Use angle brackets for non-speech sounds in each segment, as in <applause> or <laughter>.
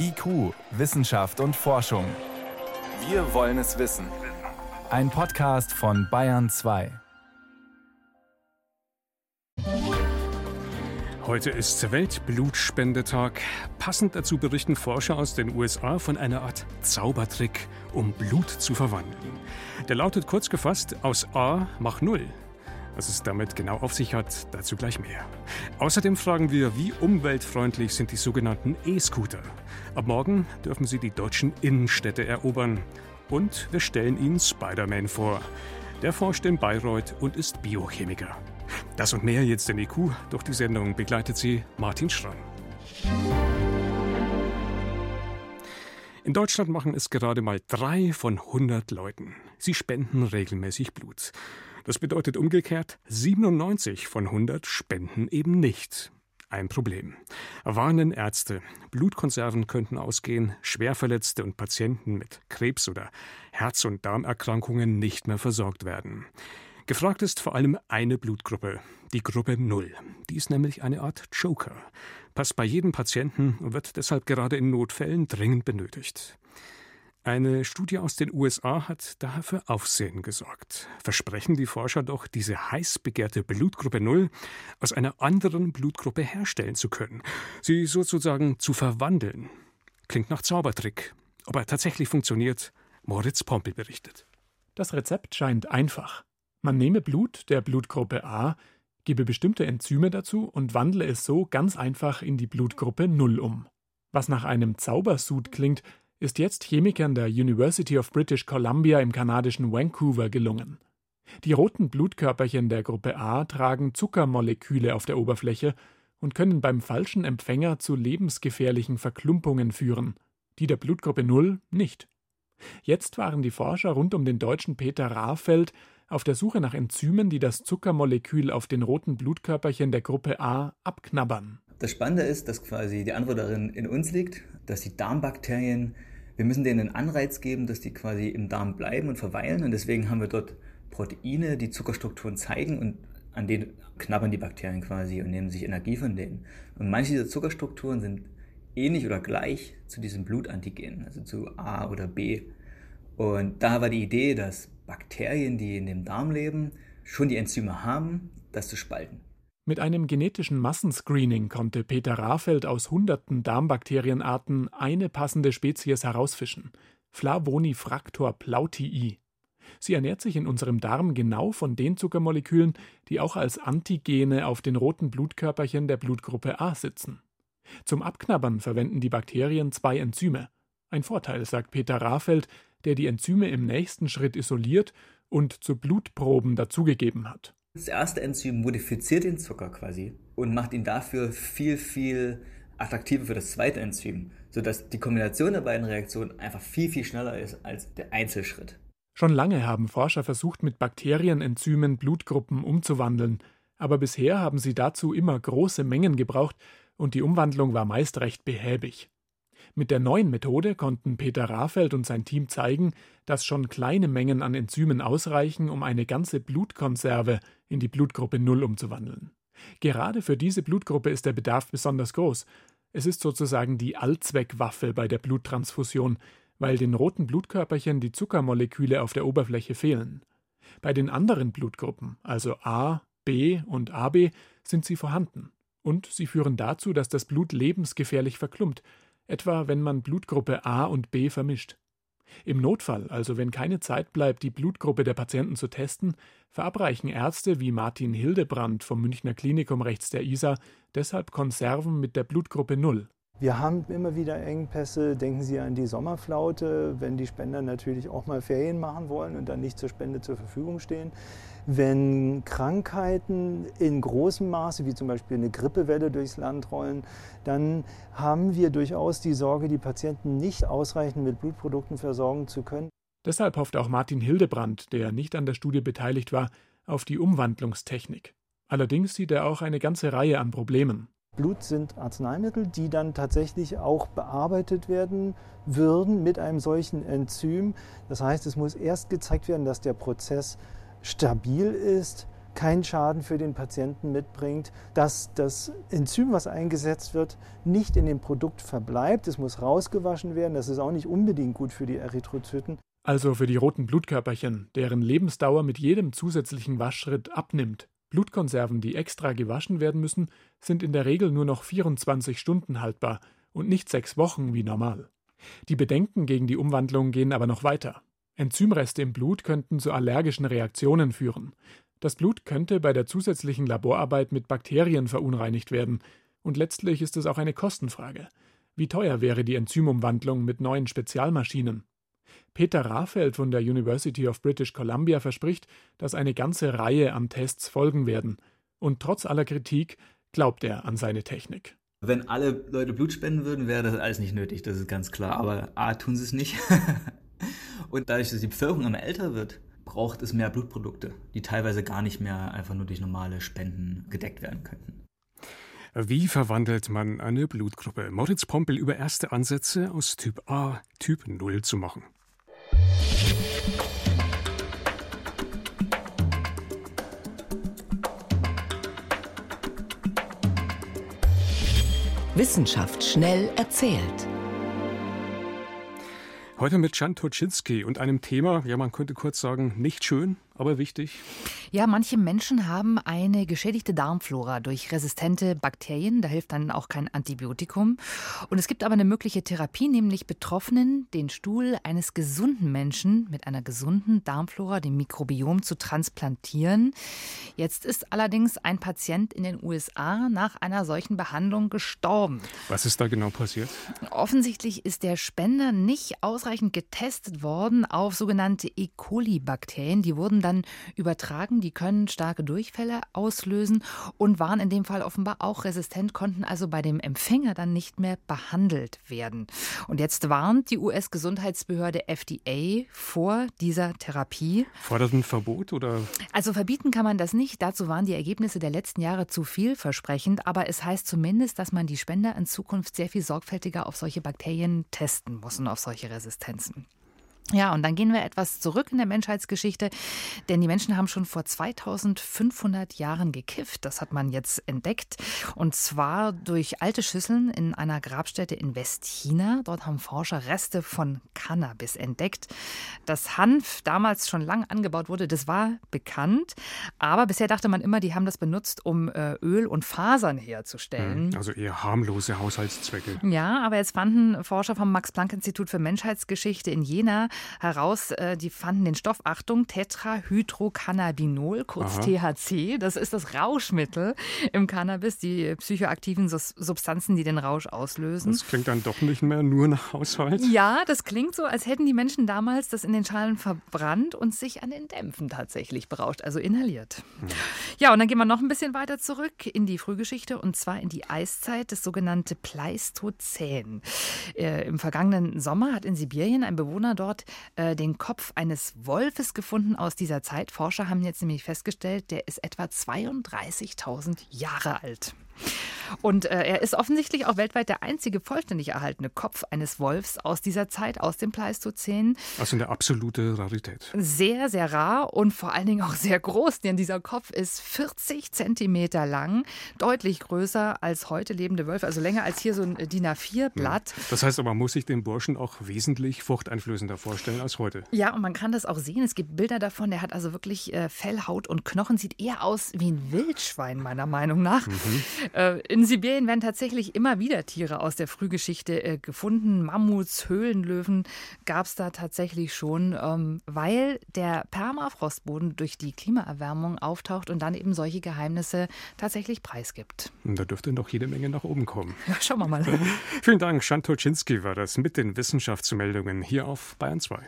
IQ, Wissenschaft und Forschung. Wir wollen es wissen. Ein Podcast von Bayern 2. Heute ist Weltblutspendetag. Passend dazu berichten Forscher aus den USA von einer Art Zaubertrick, um Blut zu verwandeln. Der lautet kurz gefasst: aus A mach Null. Was es damit genau auf sich hat, dazu gleich mehr. Außerdem fragen wir, wie umweltfreundlich sind die sogenannten E-Scooter. Ab morgen dürfen sie die deutschen Innenstädte erobern. Und wir stellen Ihnen Spider-Man vor. Der forscht in Bayreuth und ist Biochemiker. Das und mehr jetzt in IQ. Durch die Sendung begleitet sie Martin Schramm. In Deutschland machen es gerade mal drei von 100 Leuten. Sie spenden regelmäßig Blut. Das bedeutet umgekehrt, 97 von 100 spenden eben nicht. Ein Problem. Warnen Ärzte. Blutkonserven könnten ausgehen, Schwerverletzte und Patienten mit Krebs oder Herz- und Darmerkrankungen nicht mehr versorgt werden. Gefragt ist vor allem eine Blutgruppe, die Gruppe 0. Die ist nämlich eine Art Joker. Passt bei jedem Patienten und wird deshalb gerade in Notfällen dringend benötigt. Eine Studie aus den USA hat daher für Aufsehen gesorgt. Versprechen die Forscher doch, diese heiß begehrte Blutgruppe Null aus einer anderen Blutgruppe herstellen zu können, sie sozusagen zu verwandeln. Klingt nach Zaubertrick. Ob er tatsächlich funktioniert, Moritz Pompel berichtet. Das Rezept scheint einfach. Man nehme Blut der Blutgruppe A, gebe bestimmte Enzyme dazu und wandle es so ganz einfach in die Blutgruppe Null um. Was nach einem Zaubersud klingt, ist jetzt Chemikern der University of British Columbia im kanadischen Vancouver gelungen. Die roten Blutkörperchen der Gruppe A tragen Zuckermoleküle auf der Oberfläche und können beim falschen Empfänger zu lebensgefährlichen Verklumpungen führen, die der Blutgruppe 0 nicht. Jetzt waren die Forscher rund um den deutschen Peter Rahfeld auf der Suche nach Enzymen, die das Zuckermolekül auf den roten Blutkörperchen der Gruppe A abknabbern. Das Spannende ist, dass quasi die Antwort darin in uns liegt, dass die Darmbakterien, wir müssen denen einen Anreiz geben, dass die quasi im Darm bleiben und verweilen und deswegen haben wir dort Proteine, die Zuckerstrukturen zeigen und an denen knabbern die Bakterien quasi und nehmen sich Energie von denen. Und manche dieser Zuckerstrukturen sind ähnlich oder gleich zu diesem Blutantigen, also zu A oder B. Und da war die Idee, dass Bakterien, die in dem Darm leben, schon die Enzyme haben, das zu spalten. Mit einem genetischen Massenscreening konnte Peter Rahfeld aus hunderten Darmbakterienarten eine passende Spezies herausfischen: Flavonifractor plautii. Sie ernährt sich in unserem Darm genau von den Zuckermolekülen, die auch als Antigene auf den roten Blutkörperchen der Blutgruppe A sitzen. Zum Abknabbern verwenden die Bakterien zwei Enzyme. Ein Vorteil, sagt Peter Rahfeld, der die Enzyme im nächsten Schritt isoliert und zu Blutproben dazugegeben hat. Das erste Enzym modifiziert den Zucker quasi und macht ihn dafür viel, viel attraktiver für das zweite Enzym, sodass die Kombination der beiden Reaktionen einfach viel, viel schneller ist als der Einzelschritt. Schon lange haben Forscher versucht, mit Bakterienenzymen Blutgruppen umzuwandeln, aber bisher haben sie dazu immer große Mengen gebraucht und die Umwandlung war meist recht behäbig. Mit der neuen Methode konnten Peter Rahfeld und sein Team zeigen, dass schon kleine Mengen an Enzymen ausreichen, um eine ganze Blutkonserve in die Blutgruppe 0 umzuwandeln. Gerade für diese Blutgruppe ist der Bedarf besonders groß. Es ist sozusagen die Allzweckwaffe bei der Bluttransfusion, weil den roten Blutkörperchen die Zuckermoleküle auf der Oberfläche fehlen. Bei den anderen Blutgruppen, also A, B und AB, sind sie vorhanden. Und sie führen dazu, dass das Blut lebensgefährlich verklumpt, etwa wenn man Blutgruppe A und B vermischt. Im Notfall, also wenn keine Zeit bleibt, die Blutgruppe der Patienten zu testen, verabreichen Ärzte wie Martin Hildebrand vom Münchner Klinikum rechts der Isar deshalb Konserven mit der Blutgruppe 0. Wir haben immer wieder Engpässe. Denken Sie an die Sommerflaute, wenn die Spender natürlich auch mal Ferien machen wollen und dann nicht zur Spende zur Verfügung stehen. Wenn Krankheiten in großem Maße, wie zum Beispiel eine Grippewelle durchs Land rollen, dann haben wir durchaus die Sorge, die Patienten nicht ausreichend mit Blutprodukten versorgen zu können. Deshalb hofft auch Martin Hildebrand, der nicht an der Studie beteiligt war, auf die Umwandlungstechnik. Allerdings sieht er auch eine ganze Reihe an Problemen. Blut sind Arzneimittel, die dann tatsächlich auch bearbeitet werden würden mit einem solchen Enzym. Das heißt, es muss erst gezeigt werden, dass der Prozess stabil ist, keinen Schaden für den Patienten mitbringt, dass das Enzym, was eingesetzt wird, nicht in dem Produkt verbleibt. Es muss rausgewaschen werden. Das ist auch nicht unbedingt gut für die Erythrozyten. Also für die roten Blutkörperchen, deren Lebensdauer mit jedem zusätzlichen Waschschritt abnimmt. Blutkonserven, die extra gewaschen werden müssen, sind in der Regel nur noch 24 Stunden haltbar und nicht sechs Wochen wie normal. Die Bedenken gegen die Umwandlung gehen aber noch weiter. Enzymreste im Blut könnten zu allergischen Reaktionen führen. Das Blut könnte bei der zusätzlichen Laborarbeit mit Bakterien verunreinigt werden. Und letztlich ist es auch eine Kostenfrage. Wie teuer wäre die Enzymumwandlung mit neuen Spezialmaschinen? Peter Rafeld von der University of British Columbia verspricht, dass eine ganze Reihe an Tests folgen werden. Und trotz aller Kritik glaubt er an seine Technik. Wenn alle Leute Blut spenden würden, wäre das alles nicht nötig, das ist ganz klar. Aber A, tun sie es nicht. <laughs> Und dadurch, dass die Bevölkerung immer älter wird, braucht es mehr Blutprodukte, die teilweise gar nicht mehr einfach nur durch normale Spenden gedeckt werden könnten. Wie verwandelt man eine Blutgruppe? Moritz Pompel über erste Ansätze aus Typ A Typ 0 zu machen. Wissenschaft schnell erzählt. Heute mit Jan Toczynski und einem Thema, ja, man könnte kurz sagen, nicht schön, aber wichtig. Ja, manche Menschen haben eine geschädigte Darmflora durch resistente Bakterien. Da hilft dann auch kein Antibiotikum. Und es gibt aber eine mögliche Therapie, nämlich Betroffenen den Stuhl eines gesunden Menschen mit einer gesunden Darmflora, dem Mikrobiom, zu transplantieren. Jetzt ist allerdings ein Patient in den USA nach einer solchen Behandlung gestorben. Was ist da genau passiert? Offensichtlich ist der Spender nicht ausreichend getestet worden auf sogenannte E. coli-Bakterien. Die wurden dann übertragen. Die können starke Durchfälle auslösen und waren in dem Fall offenbar auch resistent, konnten also bei dem Empfänger dann nicht mehr behandelt werden. Und jetzt warnt die US-Gesundheitsbehörde FDA vor dieser Therapie. Fordert ein Verbot oder? Also verbieten kann man das nicht. Dazu waren die Ergebnisse der letzten Jahre zu vielversprechend. Aber es heißt zumindest, dass man die Spender in Zukunft sehr viel sorgfältiger auf solche Bakterien testen muss und auf solche Resistenzen. Ja, und dann gehen wir etwas zurück in der Menschheitsgeschichte, denn die Menschen haben schon vor 2500 Jahren gekifft. Das hat man jetzt entdeckt. Und zwar durch alte Schüsseln in einer Grabstätte in Westchina. Dort haben Forscher Reste von Cannabis entdeckt. Dass Hanf damals schon lang angebaut wurde, das war bekannt. Aber bisher dachte man immer, die haben das benutzt, um äh, Öl und Fasern herzustellen. Hm, also eher harmlose Haushaltszwecke. Ja, aber jetzt fanden Forscher vom Max-Planck-Institut für Menschheitsgeschichte in Jena heraus, äh, die fanden den Stoff, Achtung, Tetrahydrocannabinol, kurz Aha. THC. Das ist das Rauschmittel im Cannabis, die psychoaktiven Substanzen, die den Rausch auslösen. Das klingt dann doch nicht mehr nur nach Haushalt. Ja, das klingt so, als hätten die Menschen damals das in den Schalen verbrannt und sich an den Dämpfen tatsächlich berauscht, also inhaliert. Hm. Ja, und dann gehen wir noch ein bisschen weiter zurück in die Frühgeschichte und zwar in die Eiszeit, das sogenannte Pleistozän. Äh, Im vergangenen Sommer hat in Sibirien ein Bewohner dort äh, den Kopf eines Wolfes gefunden aus dieser Zeit. Forscher haben jetzt nämlich festgestellt, der ist etwa 32.000 Jahre alt. Und äh, er ist offensichtlich auch weltweit der einzige vollständig erhaltene Kopf eines Wolfs aus dieser Zeit, aus dem Pleistozän. Also eine absolute Rarität. Sehr, sehr rar und vor allen Dingen auch sehr groß, denn dieser Kopf ist 40 Zentimeter lang, deutlich größer als heute lebende Wölfe, also länger als hier so ein DIN A4-Blatt. Das heißt aber, man muss sich den Burschen auch wesentlich furchteinflößender vorstellen als heute. Ja, und man kann das auch sehen. Es gibt Bilder davon. Der hat also wirklich äh, Fell, Haut und Knochen. Sieht eher aus wie ein Wildschwein, meiner Meinung nach. Mhm. Äh, in Sibirien werden tatsächlich immer wieder Tiere aus der Frühgeschichte äh, gefunden. Mammuts, Höhlenlöwen gab es da tatsächlich schon, ähm, weil der Permafrostboden durch die Klimaerwärmung auftaucht und dann eben solche Geheimnisse tatsächlich preisgibt. Da dürfte noch jede Menge nach oben kommen. Ja, schauen wir mal. <laughs> Vielen Dank, Schantoczynski war das mit den Wissenschaftsmeldungen hier auf Bayern 2.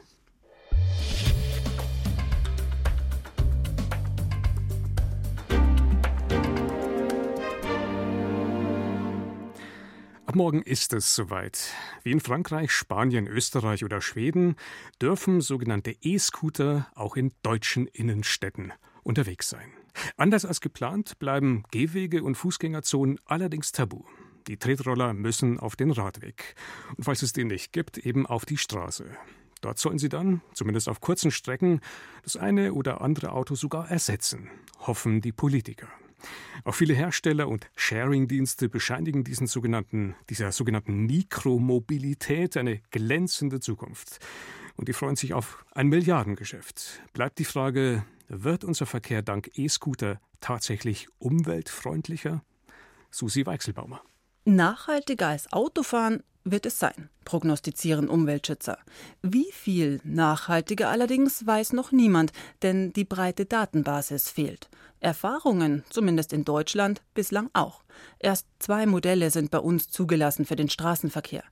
Ab morgen ist es soweit. Wie in Frankreich, Spanien, Österreich oder Schweden dürfen sogenannte E-Scooter auch in deutschen Innenstädten unterwegs sein. Anders als geplant bleiben Gehwege und Fußgängerzonen allerdings tabu. Die Tretroller müssen auf den Radweg. Und falls es den nicht gibt, eben auf die Straße. Dort sollen sie dann, zumindest auf kurzen Strecken, das eine oder andere Auto sogar ersetzen, hoffen die Politiker. Auch viele Hersteller und Sharing-Dienste bescheinigen diesen sogenannten, dieser sogenannten Mikromobilität eine glänzende Zukunft. Und die freuen sich auf ein Milliardengeschäft. Bleibt die Frage, wird unser Verkehr dank E-Scooter tatsächlich umweltfreundlicher? Susi Weichselbaumer. Nachhaltiger als Autofahren wird es sein, prognostizieren Umweltschützer. Wie viel nachhaltiger allerdings weiß noch niemand, denn die breite Datenbasis fehlt. Erfahrungen, zumindest in Deutschland, bislang auch. Erst zwei Modelle sind bei uns zugelassen für den Straßenverkehr.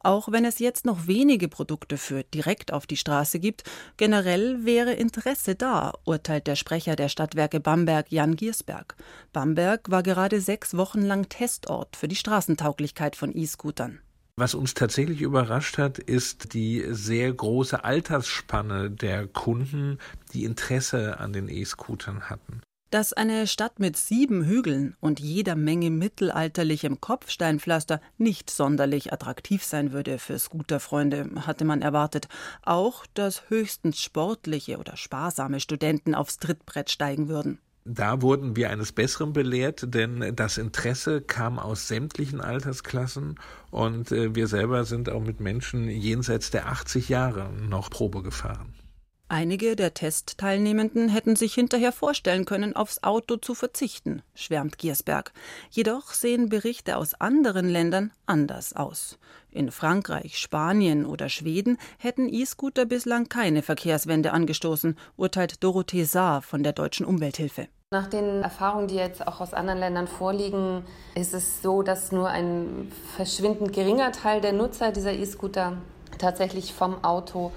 Auch wenn es jetzt noch wenige Produkte für direkt auf die Straße gibt, generell wäre Interesse da, urteilt der Sprecher der Stadtwerke Bamberg Jan Giersberg. Bamberg war gerade sechs Wochen lang Testort für die Straßentauglichkeit von E-Scootern. Was uns tatsächlich überrascht hat, ist die sehr große Altersspanne der Kunden, die Interesse an den E-Scootern hatten. Dass eine Stadt mit sieben Hügeln und jeder Menge mittelalterlichem Kopfsteinpflaster nicht sonderlich attraktiv sein würde für Scooterfreunde, hatte man erwartet. Auch, dass höchstens sportliche oder sparsame Studenten aufs Trittbrett steigen würden. Da wurden wir eines Besseren belehrt, denn das Interesse kam aus sämtlichen Altersklassen und äh, wir selber sind auch mit Menschen jenseits der 80 Jahre noch Probe gefahren. Einige der Testteilnehmenden hätten sich hinterher vorstellen können, aufs Auto zu verzichten, schwärmt Giersberg. Jedoch sehen Berichte aus anderen Ländern anders aus. In Frankreich, Spanien oder Schweden hätten E-Scooter bislang keine Verkehrswende angestoßen, urteilt Dorothee Saar von der Deutschen Umwelthilfe. Nach den Erfahrungen, die jetzt auch aus anderen Ländern vorliegen, ist es so, dass nur ein verschwindend geringer Teil der Nutzer dieser E-Scooter tatsächlich vom Auto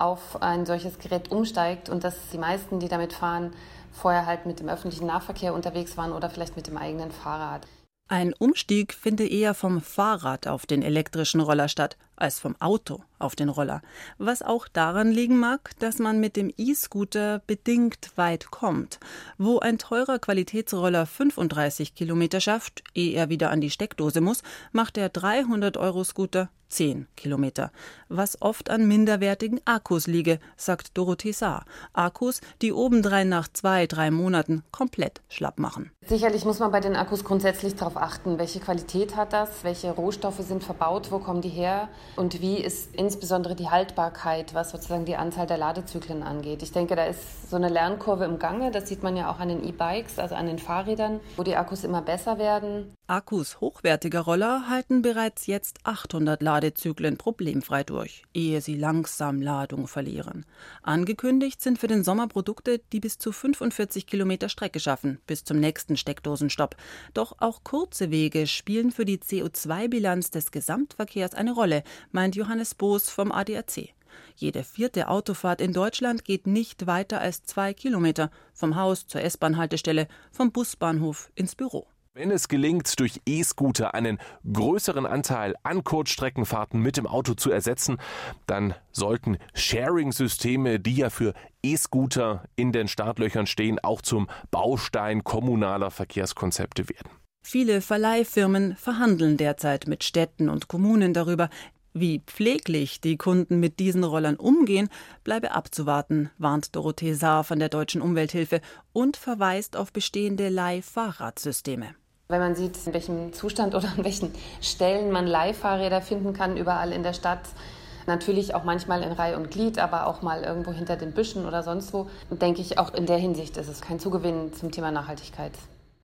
auf ein solches Gerät umsteigt und dass die meisten, die damit fahren, vorher halt mit dem öffentlichen Nahverkehr unterwegs waren oder vielleicht mit dem eigenen Fahrrad. Ein Umstieg finde eher vom Fahrrad auf den elektrischen Roller statt, als vom Auto auf den Roller. Was auch daran liegen mag, dass man mit dem E-Scooter bedingt weit kommt. Wo ein teurer Qualitätsroller 35 Kilometer schafft, ehe er wieder an die Steckdose muss, macht der 300-Euro-Scooter 10 Kilometer, was oft an minderwertigen Akkus liege, sagt Dorothee Saar. Akkus, die obendrein nach zwei, drei Monaten komplett schlapp machen. Sicherlich muss man bei den Akkus grundsätzlich darauf achten, welche Qualität hat das, welche Rohstoffe sind verbaut, wo kommen die her und wie ist insbesondere die Haltbarkeit, was sozusagen die Anzahl der Ladezyklen angeht. Ich denke, da ist so eine Lernkurve im Gange, das sieht man ja auch an den E-Bikes, also an den Fahrrädern, wo die Akkus immer besser werden. Akkus hochwertiger Roller halten bereits jetzt 800 Ladezyklen problemfrei durch, ehe sie langsam Ladung verlieren. Angekündigt sind für den Sommer Produkte, die bis zu 45 Kilometer Strecke schaffen, bis zum nächsten Steckdosenstopp. Doch auch kurze Wege spielen für die CO2-Bilanz des Gesamtverkehrs eine Rolle, meint Johannes Boos vom ADAC. Jede vierte Autofahrt in Deutschland geht nicht weiter als zwei Kilometer vom Haus zur S-Bahn-Haltestelle, vom Busbahnhof ins Büro. Wenn es gelingt, durch E-Scooter einen größeren Anteil an Kurzstreckenfahrten mit dem Auto zu ersetzen, dann sollten Sharing-Systeme, die ja für E-Scooter in den Startlöchern stehen, auch zum Baustein kommunaler Verkehrskonzepte werden. Viele Verleihfirmen verhandeln derzeit mit Städten und Kommunen darüber, wie pfleglich die Kunden mit diesen Rollern umgehen, bleibe abzuwarten, warnt Dorothee Saar von der Deutschen Umwelthilfe und verweist auf bestehende Leihfahrradsysteme. Wenn man sieht, in welchem Zustand oder an welchen Stellen man Leihfahrräder finden kann, überall in der Stadt, natürlich auch manchmal in Reihe und Glied, aber auch mal irgendwo hinter den Büschen oder sonst wo, denke ich, auch in der Hinsicht ist es kein Zugewinn zum Thema Nachhaltigkeit.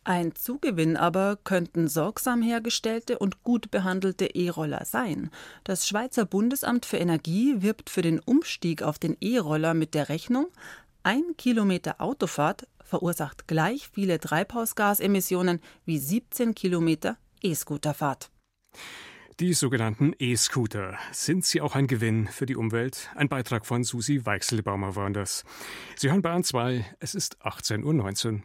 Ein Zugewinn aber könnten sorgsam hergestellte und gut behandelte E-Roller sein. Das Schweizer Bundesamt für Energie wirbt für den Umstieg auf den E-Roller mit der Rechnung, ein Kilometer Autofahrt verursacht gleich viele Treibhausgasemissionen wie 17 Kilometer E-Scooterfahrt. Die sogenannten E-Scooter. Sind sie auch ein Gewinn für die Umwelt? Ein Beitrag von Susi Weichselbaumer war das. Sie hören Bayern 2, es ist 18.19 Uhr.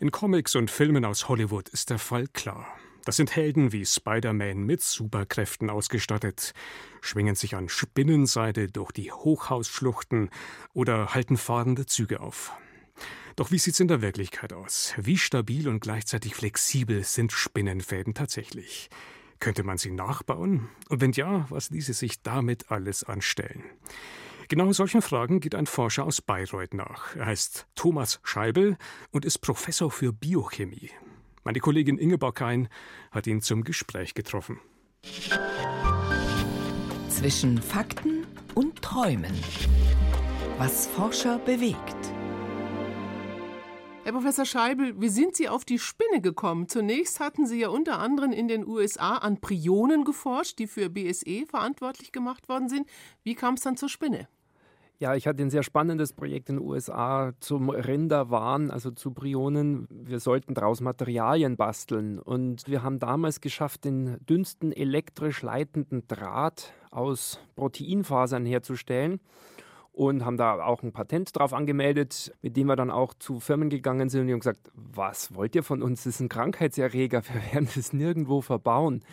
In Comics und Filmen aus Hollywood ist der Fall klar. Das sind Helden wie Spider-Man mit Superkräften ausgestattet, schwingen sich an Spinnenseite durch die Hochhausschluchten oder halten fahrende Züge auf. Doch wie sieht's in der Wirklichkeit aus? Wie stabil und gleichzeitig flexibel sind Spinnenfäden tatsächlich? Könnte man sie nachbauen? Und wenn ja, was ließe sich damit alles anstellen? Genau solchen Fragen geht ein Forscher aus Bayreuth nach. Er heißt Thomas Scheibel und ist Professor für Biochemie. Meine Kollegin Ingeborg Hein hat ihn zum Gespräch getroffen. Zwischen Fakten und Träumen. Was Forscher bewegt. Herr Professor Scheibel, wie sind Sie auf die Spinne gekommen? Zunächst hatten Sie ja unter anderem in den USA an Prionen geforscht, die für BSE verantwortlich gemacht worden sind. Wie kam es dann zur Spinne? Ja, ich hatte ein sehr spannendes Projekt in den USA zum Rinderwahn, also zu Prionen. Wir sollten daraus Materialien basteln. Und wir haben damals geschafft, den dünnsten elektrisch leitenden Draht aus Proteinfasern herzustellen und haben da auch ein Patent drauf angemeldet, mit dem wir dann auch zu Firmen gegangen sind und die haben gesagt, was wollt ihr von uns? Das ist ein Krankheitserreger, <laughs> wir werden das nirgendwo verbauen.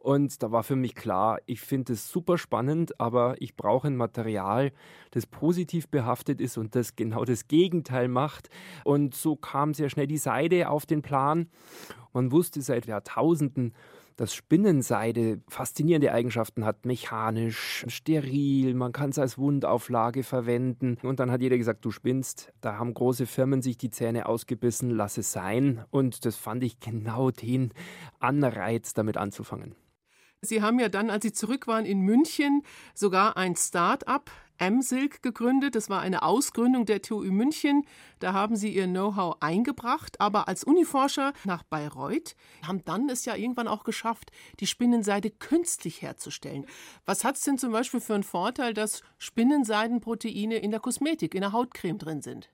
Und da war für mich klar, ich finde es super spannend, aber ich brauche ein Material, das positiv behaftet ist und das genau das Gegenteil macht. Und so kam sehr schnell die Seide auf den Plan. Man wusste seit Jahrtausenden, dass Spinnenseide faszinierende Eigenschaften hat, mechanisch, steril, man kann es als Wundauflage verwenden. Und dann hat jeder gesagt, du spinnst. Da haben große Firmen sich die Zähne ausgebissen, lass es sein. Und das fand ich genau den Anreiz, damit anzufangen. Sie haben ja dann, als Sie zurück waren in München, sogar ein Start-up M-Silk gegründet. Das war eine Ausgründung der TU München. Da haben sie ihr Know-how eingebracht, aber als Uniforscher nach Bayreuth haben dann es ja irgendwann auch geschafft, die Spinnenseide künstlich herzustellen. Was hat es denn zum Beispiel für einen Vorteil, dass Spinnenseidenproteine in der Kosmetik, in der Hautcreme drin sind?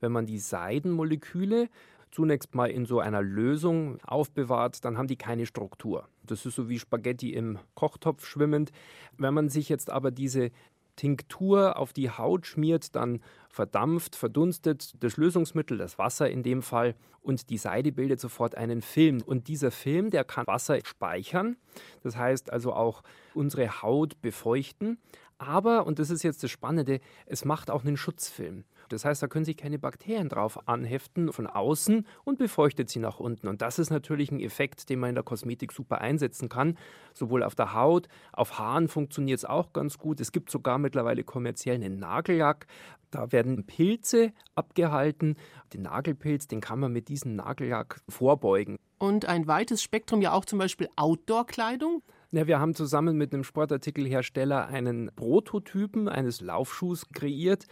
Wenn man die Seidenmoleküle zunächst mal in so einer Lösung aufbewahrt, dann haben die keine Struktur. Das ist so wie Spaghetti im Kochtopf schwimmend. Wenn man sich jetzt aber diese Tinktur auf die Haut schmiert, dann verdampft, verdunstet das Lösungsmittel, das Wasser in dem Fall, und die Seide bildet sofort einen Film. Und dieser Film, der kann Wasser speichern, das heißt also auch unsere Haut befeuchten. Aber, und das ist jetzt das Spannende, es macht auch einen Schutzfilm. Das heißt, da können sich keine Bakterien drauf anheften von außen und befeuchtet sie nach unten. Und das ist natürlich ein Effekt, den man in der Kosmetik super einsetzen kann. Sowohl auf der Haut, auf Haaren funktioniert es auch ganz gut. Es gibt sogar mittlerweile kommerziell einen Nagellack. Da werden Pilze abgehalten. Den Nagelpilz, den kann man mit diesem Nagellack vorbeugen. Und ein weites Spektrum ja auch zum Beispiel Outdoor-Kleidung. Ja, wir haben zusammen mit einem Sportartikelhersteller einen Prototypen eines Laufschuhs kreiert.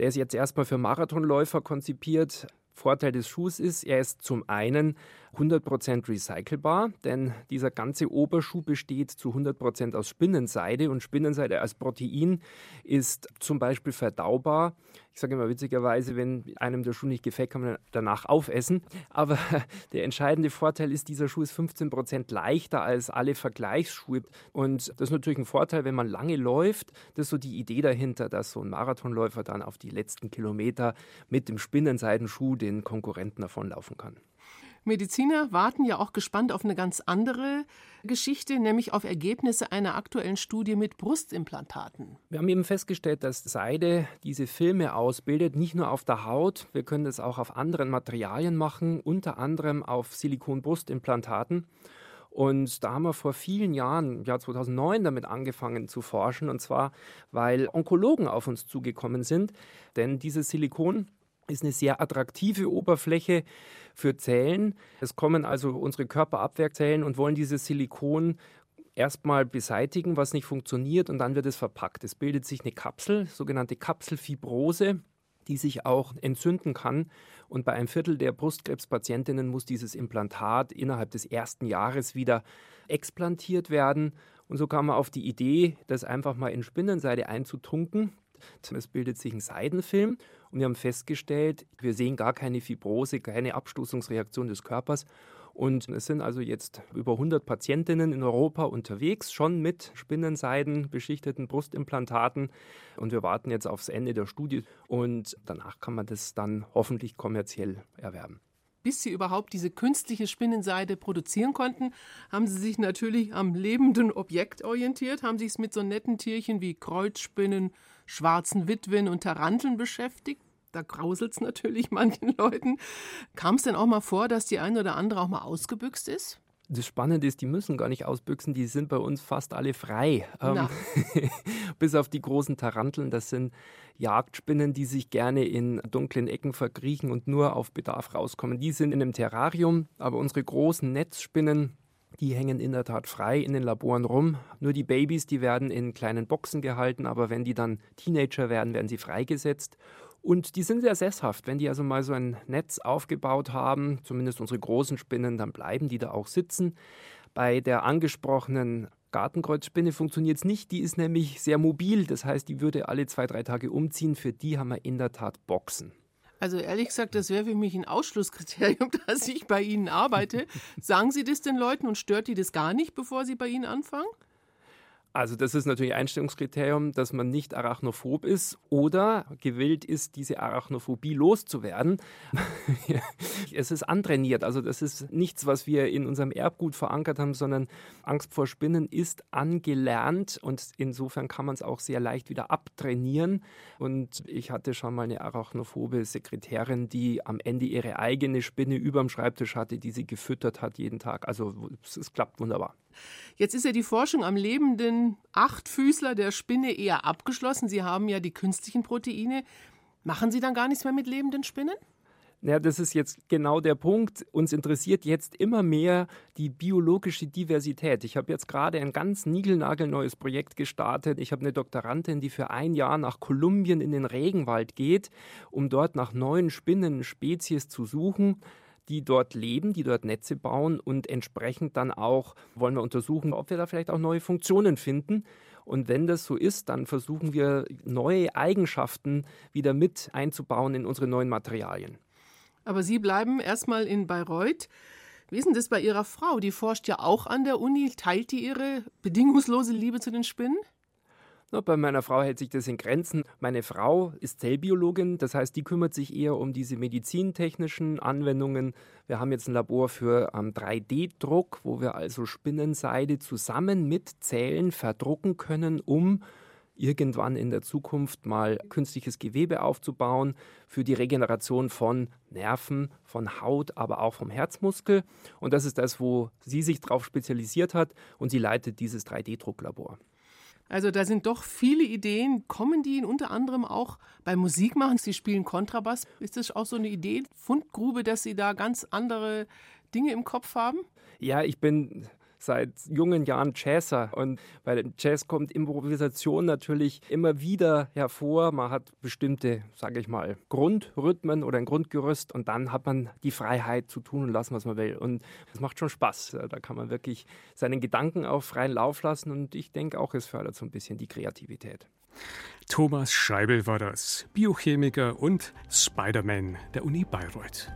Der ist jetzt erstmal für Marathonläufer konzipiert. Vorteil des Schuhs ist, er ist zum einen 100% recycelbar, denn dieser ganze Oberschuh besteht zu 100% aus Spinnenseide und Spinnenseide als Protein ist zum Beispiel verdaubar. Ich sage immer witzigerweise, wenn einem der Schuh nicht gefällt, kann man danach aufessen. Aber <laughs> der entscheidende Vorteil ist, dieser Schuh ist 15% leichter als alle Vergleichsschuhe. Und das ist natürlich ein Vorteil, wenn man lange läuft. Das ist so die Idee dahinter, dass so ein Marathonläufer dann auf die letzten Kilometer mit dem Spinnenseidenschuh den Konkurrenten davonlaufen kann. Mediziner warten ja auch gespannt auf eine ganz andere Geschichte, nämlich auf Ergebnisse einer aktuellen Studie mit Brustimplantaten. Wir haben eben festgestellt, dass Seide diese Filme ausbildet, nicht nur auf der Haut, wir können das auch auf anderen Materialien machen, unter anderem auf Silikonbrustimplantaten. Und da haben wir vor vielen Jahren, im Jahr 2009, damit angefangen zu forschen. Und zwar, weil Onkologen auf uns zugekommen sind. Denn dieses Silikon ist eine sehr attraktive Oberfläche für Zellen. Es kommen also unsere Körperabwehrzellen und wollen dieses Silikon erstmal beseitigen, was nicht funktioniert, und dann wird es verpackt. Es bildet sich eine Kapsel, sogenannte Kapselfibrose, die sich auch entzünden kann. Und bei einem Viertel der Brustkrebspatientinnen muss dieses Implantat innerhalb des ersten Jahres wieder explantiert werden. Und so kam man auf die Idee, das einfach mal in Spinnenseide einzutunken. Es bildet sich ein Seidenfilm und wir haben festgestellt, wir sehen gar keine Fibrose, keine Abstoßungsreaktion des Körpers. Und es sind also jetzt über 100 Patientinnen in Europa unterwegs, schon mit Spinnenseiden beschichteten Brustimplantaten. Und wir warten jetzt aufs Ende der Studie und danach kann man das dann hoffentlich kommerziell erwerben. bis sie überhaupt diese künstliche Spinnenseide produzieren konnten, haben sie sich natürlich am lebenden Objekt orientiert, haben sich es mit so netten Tierchen wie Kreuzspinnen, schwarzen Witwen und Taranteln beschäftigt. Da grauselt es natürlich <laughs> manchen Leuten. Kam es denn auch mal vor, dass die eine oder andere auch mal ausgebüxt ist? Das Spannende ist, die müssen gar nicht ausbüchsen, die sind bei uns fast alle frei. Ähm, <laughs> bis auf die großen Taranteln, das sind Jagdspinnen, die sich gerne in dunklen Ecken verkriechen und nur auf Bedarf rauskommen. Die sind in einem Terrarium, aber unsere großen Netzspinnen, die hängen in der Tat frei in den Laboren rum. Nur die Babys, die werden in kleinen Boxen gehalten, aber wenn die dann Teenager werden, werden sie freigesetzt. Und die sind sehr sesshaft. Wenn die also mal so ein Netz aufgebaut haben, zumindest unsere großen Spinnen, dann bleiben die da auch sitzen. Bei der angesprochenen Gartenkreuzspinne funktioniert es nicht. Die ist nämlich sehr mobil. Das heißt, die würde alle zwei, drei Tage umziehen. Für die haben wir in der Tat Boxen. Also ehrlich gesagt, das wäre für mich ein Ausschlusskriterium, <laughs> dass ich bei Ihnen arbeite. Sagen Sie das den Leuten und stört die das gar nicht, bevor sie bei Ihnen anfangen? Also das ist natürlich Einstellungskriterium, dass man nicht arachnophob ist oder gewillt ist, diese Arachnophobie loszuwerden. <laughs> es ist antrainiert, also das ist nichts, was wir in unserem Erbgut verankert haben, sondern Angst vor Spinnen ist angelernt und insofern kann man es auch sehr leicht wieder abtrainieren. Und ich hatte schon mal eine arachnophobe Sekretärin, die am Ende ihre eigene Spinne überm Schreibtisch hatte, die sie gefüttert hat jeden Tag. Also es, es klappt wunderbar. Jetzt ist ja die Forschung am lebenden Achtfüßler der Spinne eher abgeschlossen. Sie haben ja die künstlichen Proteine. Machen Sie dann gar nichts mehr mit lebenden Spinnen? Ja, das ist jetzt genau der Punkt. Uns interessiert jetzt immer mehr die biologische Diversität. Ich habe jetzt gerade ein ganz niegelnagelneues Projekt gestartet. Ich habe eine Doktorandin, die für ein Jahr nach Kolumbien in den Regenwald geht, um dort nach neuen Spinnenspezies zu suchen die dort leben, die dort Netze bauen und entsprechend dann auch wollen wir untersuchen, ob wir da vielleicht auch neue Funktionen finden. Und wenn das so ist, dann versuchen wir neue Eigenschaften wieder mit einzubauen in unsere neuen Materialien. Aber Sie bleiben erstmal in Bayreuth. Wie ist denn das bei Ihrer Frau? Die forscht ja auch an der Uni. Teilt die ihre bedingungslose Liebe zu den Spinnen? Na, bei meiner Frau hält sich das in Grenzen. Meine Frau ist Zellbiologin, das heißt, die kümmert sich eher um diese medizintechnischen Anwendungen. Wir haben jetzt ein Labor für ähm, 3D-Druck, wo wir also Spinnenseide zusammen mit Zellen verdrucken können, um irgendwann in der Zukunft mal künstliches Gewebe aufzubauen für die Regeneration von Nerven, von Haut, aber auch vom Herzmuskel. Und das ist das, wo sie sich darauf spezialisiert hat und sie leitet dieses 3D-Drucklabor. Also da sind doch viele Ideen. Kommen die unter anderem auch beim Musikmachen? Sie spielen Kontrabass. Ist das auch so eine Idee, Fundgrube, dass Sie da ganz andere Dinge im Kopf haben? Ja, ich bin seit jungen Jahren Jazzer. Und bei dem Jazz kommt Improvisation natürlich immer wieder hervor. Man hat bestimmte, sage ich mal, Grundrhythmen oder ein Grundgerüst und dann hat man die Freiheit zu tun und lassen, was man will. Und es macht schon Spaß. Da kann man wirklich seinen Gedanken auf freien Lauf lassen und ich denke auch, es fördert so ein bisschen die Kreativität. Thomas Scheibel war das, Biochemiker und Spider-Man der Uni Bayreuth.